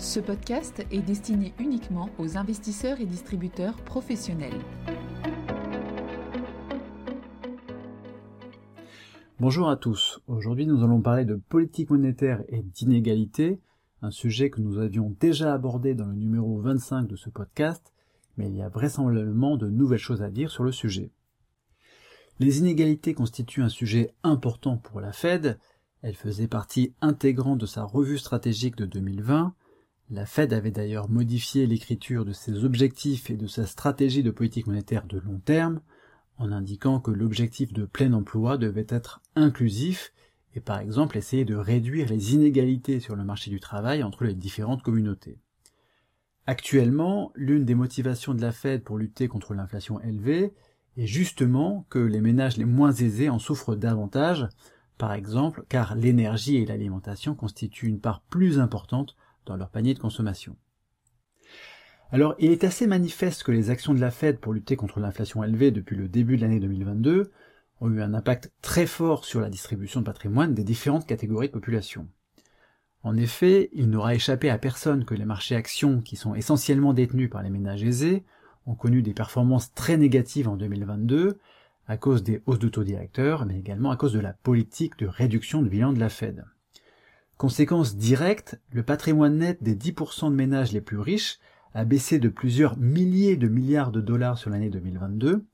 Ce podcast est destiné uniquement aux investisseurs et distributeurs professionnels. Bonjour à tous. Aujourd'hui, nous allons parler de politique monétaire et d'inégalité, un sujet que nous avions déjà abordé dans le numéro 25 de ce podcast, mais il y a vraisemblablement de nouvelles choses à dire sur le sujet. Les inégalités constituent un sujet important pour la Fed, elle faisait partie intégrante de sa revue stratégique de 2020, la Fed avait d'ailleurs modifié l'écriture de ses objectifs et de sa stratégie de politique monétaire de long terme, en indiquant que l'objectif de plein emploi devait être inclusif et par exemple essayer de réduire les inégalités sur le marché du travail entre les différentes communautés. Actuellement, l'une des motivations de la Fed pour lutter contre l'inflation élevée est justement que les ménages les moins aisés en souffrent davantage, par exemple car l'énergie et l'alimentation constituent une part plus importante dans leur panier de consommation. Alors, il est assez manifeste que les actions de la Fed pour lutter contre l'inflation élevée depuis le début de l'année 2022 ont eu un impact très fort sur la distribution de patrimoine des différentes catégories de population. En effet, il n'aura échappé à personne que les marchés actions, qui sont essentiellement détenus par les ménages aisés, ont connu des performances très négatives en 2022 à cause des hausses de taux directeurs, mais également à cause de la politique de réduction de bilan de la Fed. Conséquence directe, le patrimoine net des 10% de ménages les plus riches a baissé de plusieurs milliers de milliards de dollars sur l'année 2022.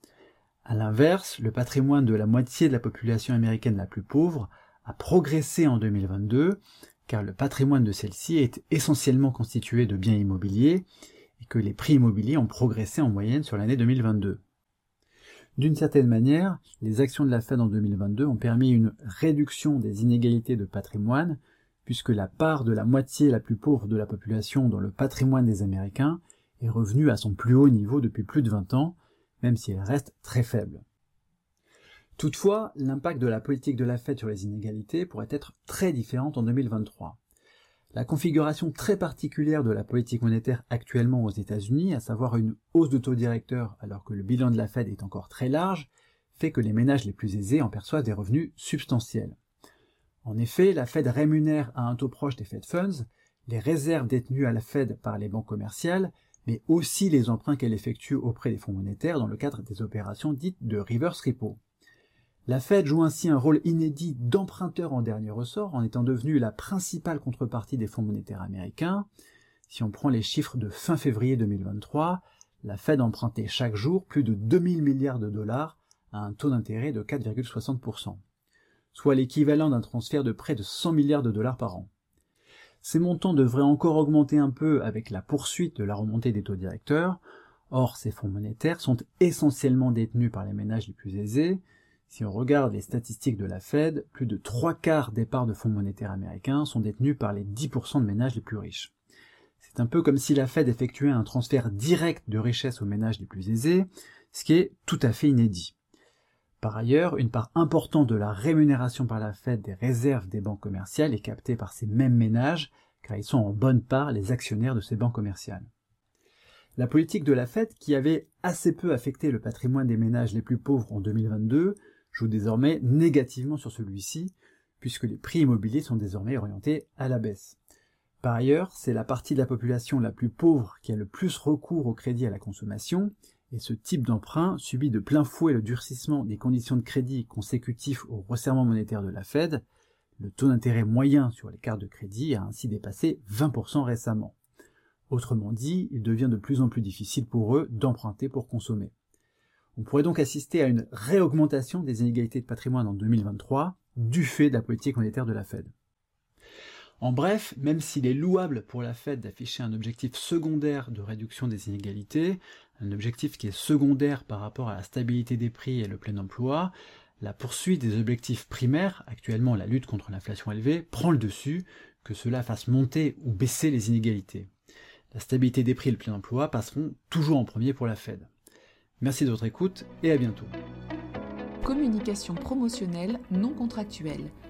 À l'inverse, le patrimoine de la moitié de la population américaine la plus pauvre a progressé en 2022, car le patrimoine de celle-ci est essentiellement constitué de biens immobiliers et que les prix immobiliers ont progressé en moyenne sur l'année 2022. D'une certaine manière, les actions de la Fed en 2022 ont permis une réduction des inégalités de patrimoine puisque la part de la moitié la plus pauvre de la population dans le patrimoine des Américains est revenue à son plus haut niveau depuis plus de 20 ans, même si elle reste très faible. Toutefois, l'impact de la politique de la Fed sur les inégalités pourrait être très différent en 2023. La configuration très particulière de la politique monétaire actuellement aux États-Unis, à savoir une hausse de taux directeur alors que le bilan de la Fed est encore très large, fait que les ménages les plus aisés en perçoivent des revenus substantiels. En effet, la Fed rémunère à un taux proche des Fed Funds les réserves détenues à la Fed par les banques commerciales, mais aussi les emprunts qu'elle effectue auprès des fonds monétaires dans le cadre des opérations dites de reverse repo. La Fed joue ainsi un rôle inédit d'emprunteur en dernier ressort en étant devenue la principale contrepartie des fonds monétaires américains. Si on prend les chiffres de fin février 2023, la Fed empruntait chaque jour plus de 2000 milliards de dollars à un taux d'intérêt de 4,60% soit l'équivalent d'un transfert de près de 100 milliards de dollars par an. Ces montants devraient encore augmenter un peu avec la poursuite de la remontée des taux directeurs, or ces fonds monétaires sont essentiellement détenus par les ménages les plus aisés. Si on regarde les statistiques de la Fed, plus de trois quarts des parts de fonds monétaires américains sont détenus par les 10% de ménages les plus riches. C'est un peu comme si la Fed effectuait un transfert direct de richesse aux ménages les plus aisés, ce qui est tout à fait inédit. Par ailleurs, une part importante de la rémunération par la Fed des réserves des banques commerciales est captée par ces mêmes ménages, car ils sont en bonne part les actionnaires de ces banques commerciales. La politique de la Fed, qui avait assez peu affecté le patrimoine des ménages les plus pauvres en 2022, joue désormais négativement sur celui-ci, puisque les prix immobiliers sont désormais orientés à la baisse. Par ailleurs, c'est la partie de la population la plus pauvre qui a le plus recours au crédit à la consommation, et ce type d'emprunt subit de plein fouet le durcissement des conditions de crédit consécutifs au resserrement monétaire de la Fed. Le taux d'intérêt moyen sur les cartes de crédit a ainsi dépassé 20% récemment. Autrement dit, il devient de plus en plus difficile pour eux d'emprunter pour consommer. On pourrait donc assister à une réaugmentation des inégalités de patrimoine en 2023 du fait de la politique monétaire de la Fed. En bref, même s'il est louable pour la Fed d'afficher un objectif secondaire de réduction des inégalités, un objectif qui est secondaire par rapport à la stabilité des prix et le plein emploi, la poursuite des objectifs primaires, actuellement la lutte contre l'inflation élevée, prend le dessus, que cela fasse monter ou baisser les inégalités. La stabilité des prix et le plein emploi passeront toujours en premier pour la Fed. Merci de votre écoute et à bientôt. Communication promotionnelle non contractuelle